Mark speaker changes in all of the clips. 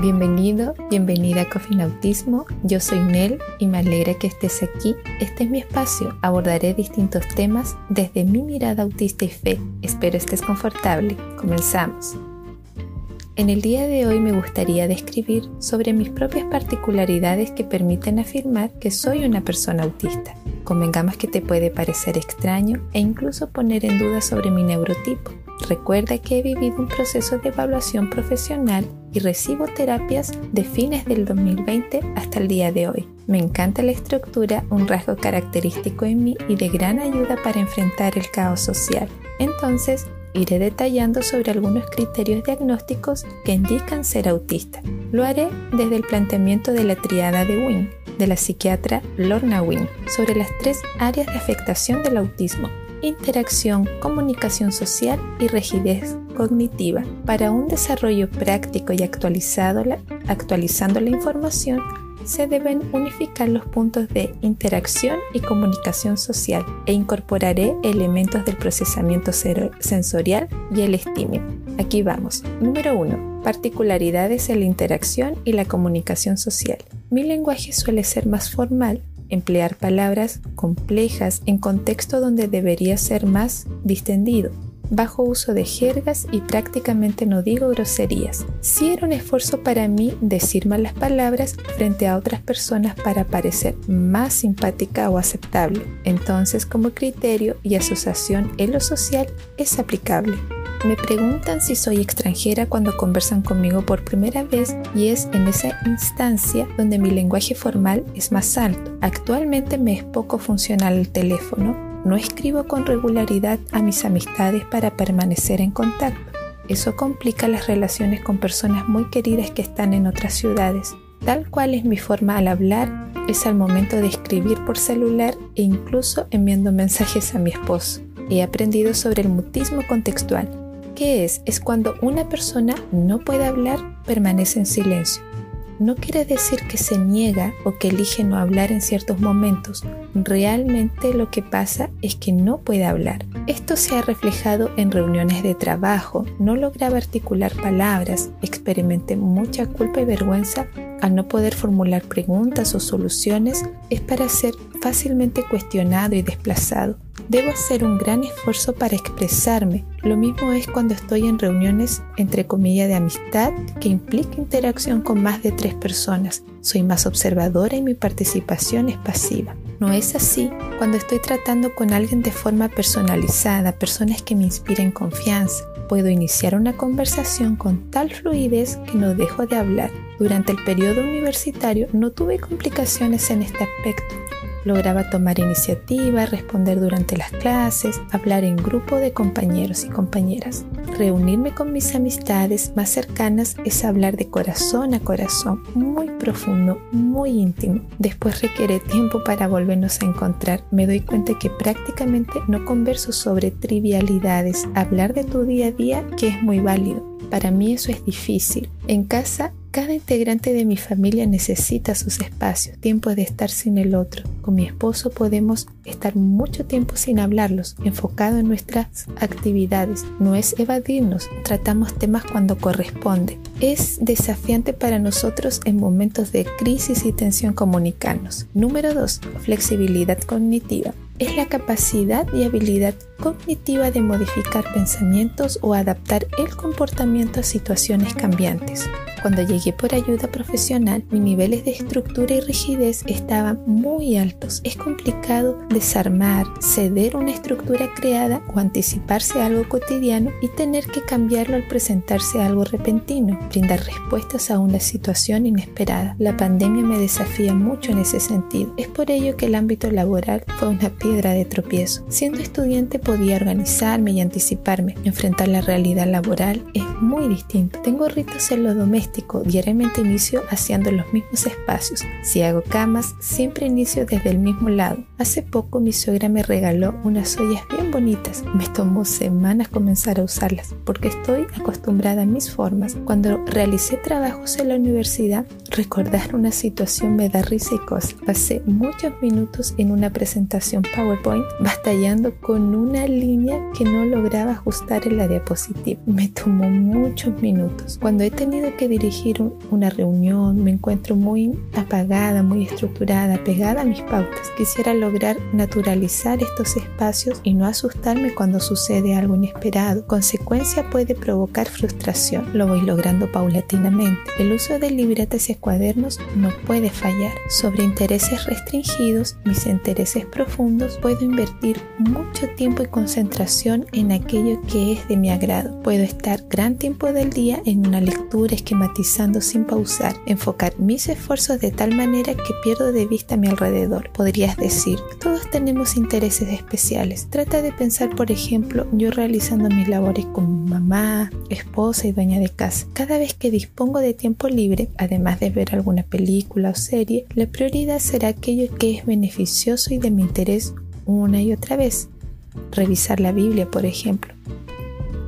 Speaker 1: Bienvenido, bienvenida a Cofinautismo. Yo soy Nel y me alegra que estés aquí. Este es mi espacio. Abordaré distintos temas desde mi mirada autista y fe. Espero estés confortable. Comenzamos. En el día de hoy me gustaría describir sobre mis propias particularidades que permiten afirmar que soy una persona autista. Convengamos que te puede parecer extraño e incluso poner en duda sobre mi neurotipo. Recuerda que he vivido un proceso de evaluación profesional y recibo terapias de fines del 2020 hasta el día de hoy. Me encanta la estructura, un rasgo característico en mí y de gran ayuda para enfrentar el caos social. Entonces, iré detallando sobre algunos criterios diagnósticos que indican ser autista. Lo haré desde el planteamiento de la triada de Wing, de la psiquiatra Lorna Wing, sobre las tres áreas de afectación del autismo, interacción, comunicación social y rigidez cognitiva. Para un desarrollo práctico y actualizado, actualizando la información, se deben unificar los puntos de interacción y comunicación social e incorporaré elementos del procesamiento sensorial y el estímulo. Aquí vamos. Número 1. Particularidades en la interacción y la comunicación social. Mi lenguaje suele ser más formal, emplear palabras complejas en contexto donde debería ser más distendido, bajo uso de jergas y prácticamente no digo groserías. Si era un esfuerzo para mí decir malas palabras frente a otras personas para parecer más simpática o aceptable. Entonces, como criterio y asociación en lo social es aplicable. Me preguntan si soy extranjera cuando conversan conmigo por primera vez y es en esa instancia donde mi lenguaje formal es más alto. Actualmente me es poco funcional el teléfono, no escribo con regularidad a mis amistades para permanecer en contacto. Eso complica las relaciones con personas muy queridas que están en otras ciudades. Tal cual es mi forma al hablar, es al momento de escribir por celular e incluso enviando mensajes a mi esposo. He aprendido sobre el mutismo contextual ¿Qué es? Es cuando una persona no puede hablar, permanece en silencio. No quiere decir que se niega o que elige no hablar en ciertos momentos. Realmente lo que pasa es que no puede hablar. Esto se ha reflejado en reuniones de trabajo. No lograba articular palabras. Experimenté mucha culpa y vergüenza al no poder formular preguntas o soluciones. Es para ser fácilmente cuestionado y desplazado. Debo hacer un gran esfuerzo para expresarme. Lo mismo es cuando estoy en reuniones entre comillas de amistad que implica interacción con más de tres personas. Soy más observadora y mi participación es pasiva. No es así cuando estoy tratando con alguien de forma personalizada, personas que me inspiren confianza. Puedo iniciar una conversación con tal fluidez que no dejo de hablar. Durante el periodo universitario no tuve complicaciones en este aspecto. Lograba tomar iniciativa, responder durante las clases, hablar en grupo de compañeros y compañeras. Reunirme con mis amistades más cercanas es hablar de corazón a corazón, muy profundo, muy íntimo. Después requiere tiempo para volvernos a encontrar. Me doy cuenta que prácticamente no converso sobre trivialidades, hablar de tu día a día que es muy válido. Para mí eso es difícil. En casa cada integrante de mi familia necesita sus espacios, tiempo de estar sin el otro. Con mi esposo podemos estar mucho tiempo sin hablarlos, enfocado en nuestras actividades. No es evadirnos, tratamos temas cuando corresponde. Es desafiante para nosotros en momentos de crisis y tensión comunicarnos. Número 2. Flexibilidad cognitiva es la capacidad y habilidad cognitiva de modificar pensamientos o adaptar el comportamiento a situaciones cambiantes. Cuando llegué por ayuda profesional, mis niveles de estructura y rigidez estaban muy altos. Es complicado desarmar, ceder una estructura creada o anticiparse a algo cotidiano y tener que cambiarlo al presentarse algo repentino, brindar respuestas a una situación inesperada. La pandemia me desafía mucho en ese sentido. Es por ello que el ámbito laboral fue una piedra de tropiezo. Siendo estudiante podía organizarme y anticiparme. Enfrentar la realidad laboral es muy distinto. Tengo ritos en lo doméstico diariamente inicio haciendo los mismos espacios. Si hago camas, siempre inicio desde el mismo lado. Hace poco mi suegra me regaló unas ollas bien bonitas. Me tomó semanas comenzar a usarlas porque estoy acostumbrada a mis formas. Cuando realicé trabajos en la universidad, recordar una situación me da risa y cosa. Pasé muchos minutos en una presentación PowerPoint batallando con una línea que no lograba ajustar en la diapositiva. Me tomó muchos minutos. Cuando he tenido que dirigir una reunión, me encuentro muy apagada, muy estructurada, pegada a mis pautas. Quisiera lograr naturalizar estos espacios y no asustarme cuando sucede algo inesperado. Consecuencia puede provocar frustración. Lo voy logrando paulatinamente. El uso de libretas y cuadernos no puede fallar. Sobre intereses restringidos, mis intereses profundos, puedo invertir mucho tiempo y concentración en aquello que es de mi agrado. Puedo estar gran tiempo del día en una lectura esquematizando sin pausar, enfocar mis esfuerzos de tal manera que pierdo de vista mi alrededor. Podrías decir, todos tenemos intereses especiales. Trata de pensar, por ejemplo, yo realizando mis labores como mamá, esposa y dueña de casa. Cada vez que dispongo de tiempo libre, además de ver alguna película o serie, la prioridad será aquello que es beneficioso y de mi interés una y otra vez. Revisar la Biblia, por ejemplo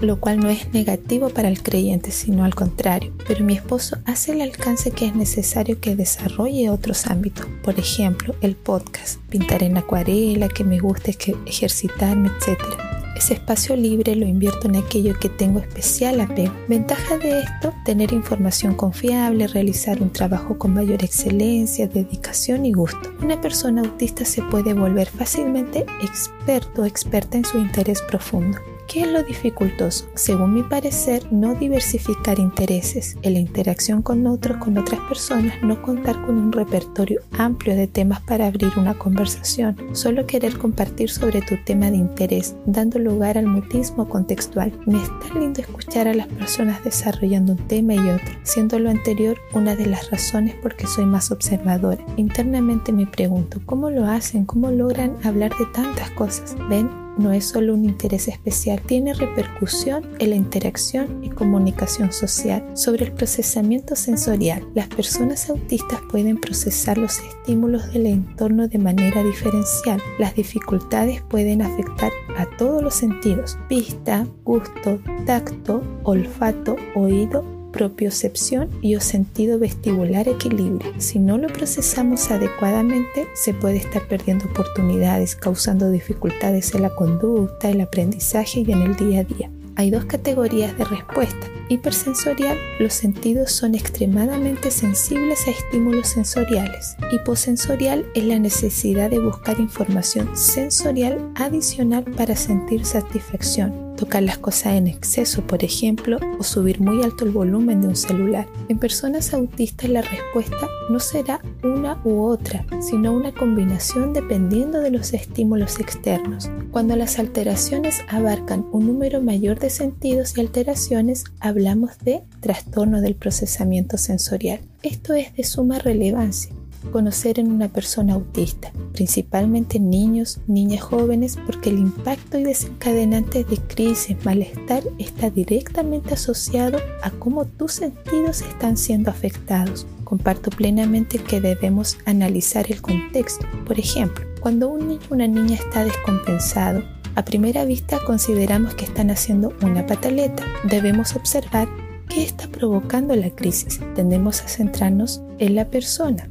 Speaker 1: lo cual no es negativo para el creyente, sino al contrario. Pero mi esposo hace el alcance que es necesario que desarrolle otros ámbitos, por ejemplo, el podcast, pintar en acuarela, que me guste ejercitarme, etc. Ese espacio libre lo invierto en aquello que tengo especial apego. Ventaja de esto, tener información confiable, realizar un trabajo con mayor excelencia, dedicación y gusto. Una persona autista se puede volver fácilmente experto o experta en su interés profundo. ¿Qué es lo dificultoso? Según mi parecer, no diversificar intereses, en la interacción con otros, con otras personas, no contar con un repertorio amplio de temas para abrir una conversación, solo querer compartir sobre tu tema de interés, dando lugar al mutismo contextual. Me es tan lindo escuchar a las personas desarrollando un tema y otro, siendo lo anterior una de las razones por que soy más observadora. Internamente me pregunto, ¿cómo lo hacen? ¿Cómo logran hablar de tantas cosas? ¿Ven? No es solo un interés especial, tiene repercusión en la interacción y comunicación social sobre el procesamiento sensorial. Las personas autistas pueden procesar los estímulos del entorno de manera diferencial. Las dificultades pueden afectar a todos los sentidos, vista, gusto, tacto, olfato, oído propiocepción y o sentido vestibular equilibrio. Si no lo procesamos adecuadamente, se puede estar perdiendo oportunidades, causando dificultades en la conducta, el aprendizaje y en el día a día. Hay dos categorías de respuesta. Hipersensorial, los sentidos son extremadamente sensibles a estímulos sensoriales. Hiposensorial es la necesidad de buscar información sensorial adicional para sentir satisfacción tocar las cosas en exceso, por ejemplo, o subir muy alto el volumen de un celular. En personas autistas la respuesta no será una u otra, sino una combinación dependiendo de los estímulos externos. Cuando las alteraciones abarcan un número mayor de sentidos y alteraciones, hablamos de trastorno del procesamiento sensorial. Esto es de suma relevancia conocer en una persona autista, principalmente niños, niñas jóvenes, porque el impacto y desencadenante de crisis, malestar está directamente asociado a cómo tus sentidos están siendo afectados. Comparto plenamente que debemos analizar el contexto. Por ejemplo, cuando un niño o una niña está descompensado, a primera vista consideramos que están haciendo una pataleta. Debemos observar qué está provocando la crisis. Tendemos a centrarnos en la persona,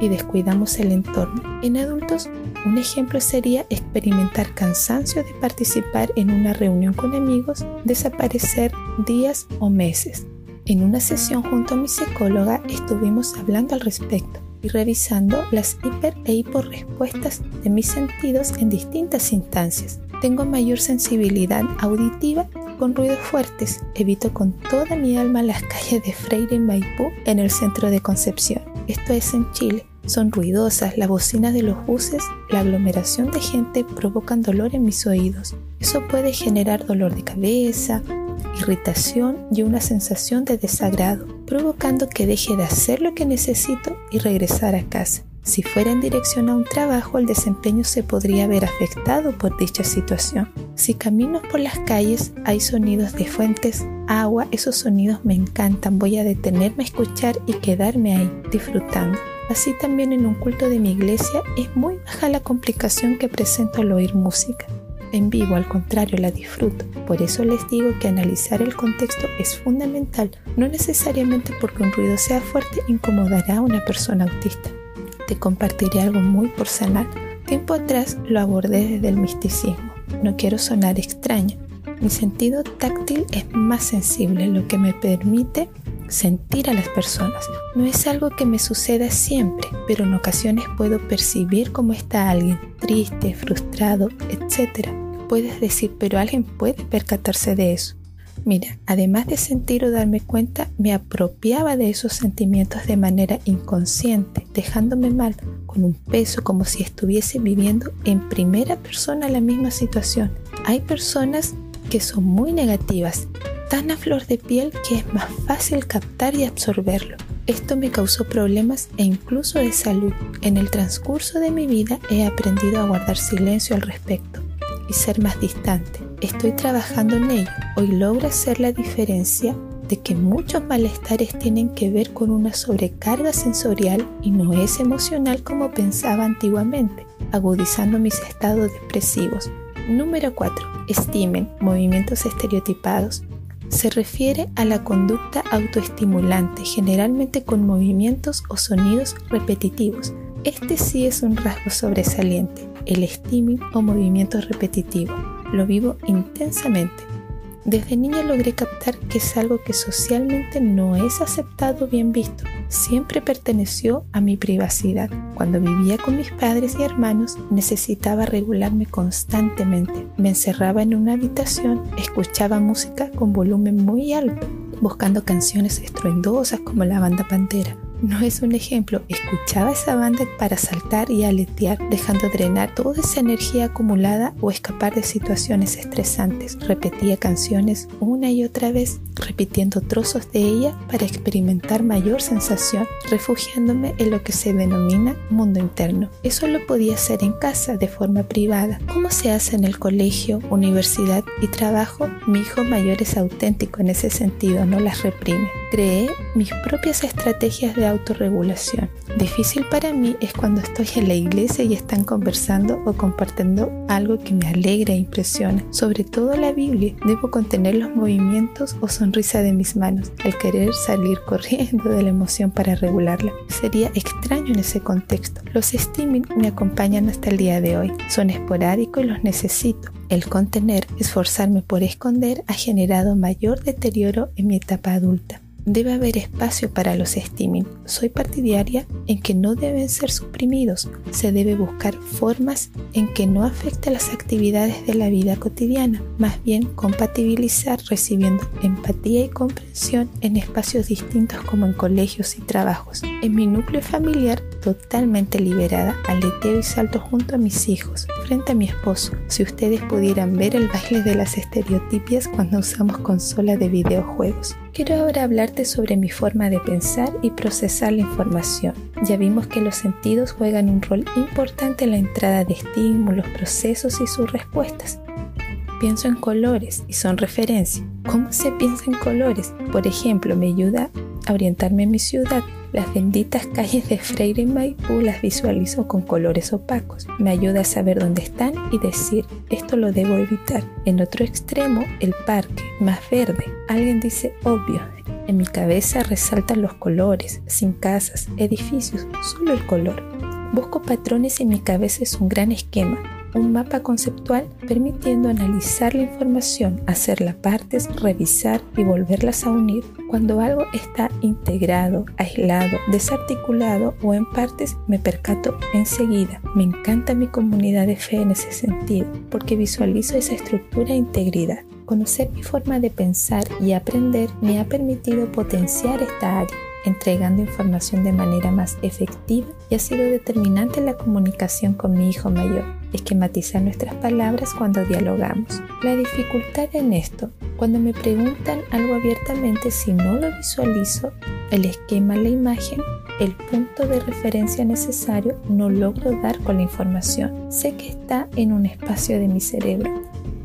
Speaker 1: y descuidamos el entorno. En adultos, un ejemplo sería experimentar cansancio de participar en una reunión con amigos, desaparecer días o meses. En una sesión junto a mi psicóloga estuvimos hablando al respecto y revisando las hiper e hiporrespuestas de mis sentidos en distintas instancias. Tengo mayor sensibilidad auditiva con ruidos fuertes. Evito con toda mi alma las calles de Freire y Maipú en el centro de Concepción. Esto es en Chile. Son ruidosas las bocinas de los buses, la aglomeración de gente provocan dolor en mis oídos. Eso puede generar dolor de cabeza, irritación y una sensación de desagrado, provocando que deje de hacer lo que necesito y regresar a casa. Si fuera en dirección a un trabajo, el desempeño se podría ver afectado por dicha situación. Si camino por las calles, hay sonidos de fuentes, agua, esos sonidos me encantan. Voy a detenerme a escuchar y quedarme ahí, disfrutando. Así también en un culto de mi iglesia es muy baja la complicación que presento al oír música. en vivo, al contrario, la disfruto. Por eso les digo que analizar el contexto es fundamental, no necesariamente porque un ruido sea fuerte incomodará a una persona autista. Te compartiré algo muy personal. Tiempo atrás lo abordé desde el misticismo. No quiero sonar extraño. Mi sentido táctil es más sensible, lo que me permite sentir a las personas. No es algo que me suceda siempre, pero en ocasiones puedo percibir cómo está alguien triste, frustrado, etc. Puedes decir, pero alguien puede percatarse de eso. Mira, además de sentir o darme cuenta, me apropiaba de esos sentimientos de manera inconsciente, dejándome mal, con un peso como si estuviese viviendo en primera persona la misma situación. Hay personas que son muy negativas tan a flor de piel que es más fácil captar y absorberlo. Esto me causó problemas e incluso de salud. En el transcurso de mi vida he aprendido a guardar silencio al respecto y ser más distante. Estoy trabajando en ello. Hoy logro hacer la diferencia de que muchos malestares tienen que ver con una sobrecarga sensorial y no es emocional como pensaba antiguamente, agudizando mis estados depresivos. Número 4. Estimen movimientos estereotipados se refiere a la conducta autoestimulante, generalmente con movimientos o sonidos repetitivos. Este sí es un rasgo sobresaliente, el steaming o movimiento repetitivo. Lo vivo intensamente. Desde niña logré captar que es algo que socialmente no es aceptado bien visto. Siempre perteneció a mi privacidad. Cuando vivía con mis padres y hermanos necesitaba regularme constantemente. Me encerraba en una habitación, escuchaba música con volumen muy alto, buscando canciones estruendosas como la banda Pantera no es un ejemplo. Escuchaba esa banda para saltar y aletear, dejando drenar toda esa energía acumulada o escapar de situaciones estresantes. Repetía canciones una y otra vez, repitiendo trozos de ella para experimentar mayor sensación, refugiándome en lo que se denomina mundo interno. Eso lo podía hacer en casa, de forma privada. ¿Cómo se hace en el colegio, universidad y trabajo? Mi hijo mayor es auténtico en ese sentido, no las reprime. Creé mis propias estrategias de autorregulación. Difícil para mí es cuando estoy en la iglesia y están conversando o compartiendo algo que me alegra e impresiona. Sobre todo la Biblia. Debo contener los movimientos o sonrisa de mis manos al querer salir corriendo de la emoción para regularla. Sería extraño en ese contexto. Los steaming me acompañan hasta el día de hoy. Son esporádicos y los necesito. El contener, esforzarme por esconder, ha generado mayor deterioro en mi etapa adulta debe haber espacio para los steaming. Soy partidaria en que no deben ser suprimidos. Se debe buscar formas en que no afecte las actividades de la vida cotidiana, más bien compatibilizar recibiendo empatía y comprensión en espacios distintos como en colegios y trabajos. En mi núcleo familiar, totalmente liberada, aleteo y salto junto a mis hijos, frente a mi esposo. Si ustedes pudieran ver el baile de las estereotipias cuando usamos consola de videojuegos. Quiero ahora hablarte sobre mi forma de pensar y procesar la información. Ya vimos que los sentidos juegan un rol importante en la entrada de estímulos, procesos y sus respuestas. Pienso en colores y son referencia. ¿Cómo se piensa en colores? Por ejemplo, me ayuda a orientarme en mi ciudad. Las benditas calles de Freire y Maipú las visualizo con colores opacos. Me ayuda a saber dónde están y decir, esto lo debo evitar. En otro extremo, el parque, más verde. Alguien dice, obvio. En mi cabeza resaltan los colores, sin casas, edificios, solo el color. Busco patrones y mi cabeza es un gran esquema un mapa conceptual permitiendo analizar la información, hacerla partes, revisar y volverlas a unir. Cuando algo está integrado, aislado, desarticulado o en partes, me percato enseguida. Me encanta mi comunidad de fe en ese sentido, porque visualizo esa estructura e integridad. Conocer mi forma de pensar y aprender me ha permitido potenciar esta área entregando información de manera más efectiva y ha sido determinante la comunicación con mi hijo mayor, esquematizar nuestras palabras cuando dialogamos. La dificultad en esto, cuando me preguntan algo abiertamente, si no lo visualizo, el esquema, la imagen, el punto de referencia necesario, no logro dar con la información. Sé que está en un espacio de mi cerebro.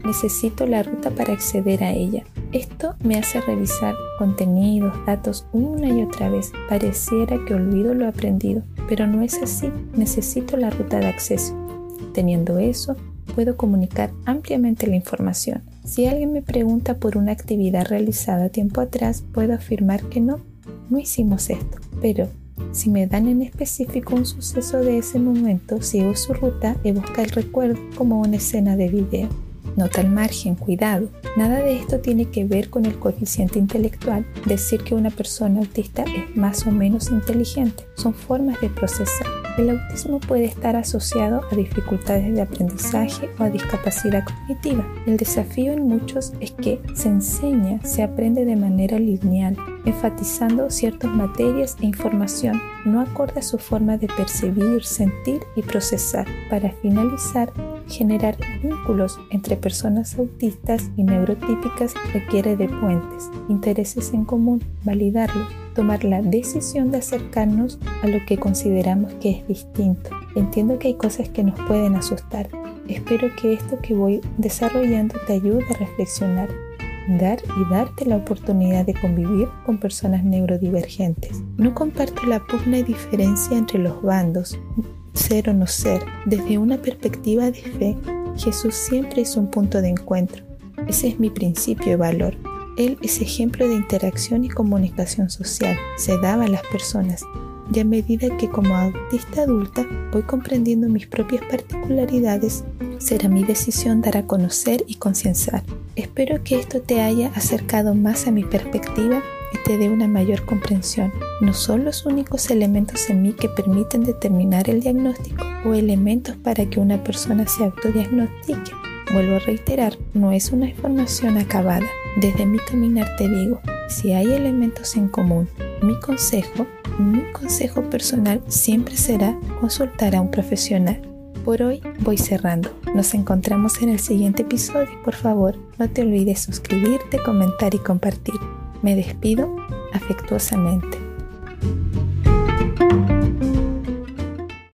Speaker 1: Necesito la ruta para acceder a ella esto me hace revisar contenidos, datos una y otra vez. Pareciera que olvido lo aprendido, pero no es así. Necesito la ruta de acceso. Teniendo eso, puedo comunicar ampliamente la información. Si alguien me pregunta por una actividad realizada tiempo atrás, puedo afirmar que no, no hicimos esto. Pero si me dan en específico un suceso de ese momento, sigo su ruta y busco el recuerdo como una escena de video. Nota al margen, cuidado. Nada de esto tiene que ver con el coeficiente intelectual. Decir que una persona autista es más o menos inteligente. Son formas de procesar. El autismo puede estar asociado a dificultades de aprendizaje o a discapacidad cognitiva. El desafío en muchos es que se enseña, se aprende de manera lineal, enfatizando ciertas materias e información no acorde a su forma de percibir, sentir y procesar. Para finalizar, generar vínculos entre personas autistas y neurotípicas requiere de puentes, intereses en común, validarlos, tomar la decisión de acercarnos a lo que consideramos que es distinto. Entiendo que hay cosas que nos pueden asustar. Espero que esto que voy desarrollando te ayude a reflexionar, dar y darte la oportunidad de convivir con personas neurodivergentes. No comparto la pugna y diferencia entre los bandos, ser o no ser. Desde una perspectiva de fe, Jesús siempre es un punto de encuentro. Ese es mi principio y valor. Él es ejemplo de interacción y comunicación social. Se daba a las personas. Y a medida que como autista adulta voy comprendiendo mis propias particularidades, será mi decisión dar a conocer y concienciar. Espero que esto te haya acercado más a mi perspectiva y te dé una mayor comprensión. No son los únicos elementos en mí que permiten determinar el diagnóstico o elementos para que una persona se autodiagnostique. Vuelvo a reiterar, no es una información acabada. Desde mi caminar te digo, si hay elementos en común, mi consejo, mi consejo personal siempre será consultar a un profesional. Por hoy voy cerrando. Nos encontramos en el siguiente episodio. Por favor, no te olvides suscribirte, comentar y compartir. Me despido afectuosamente.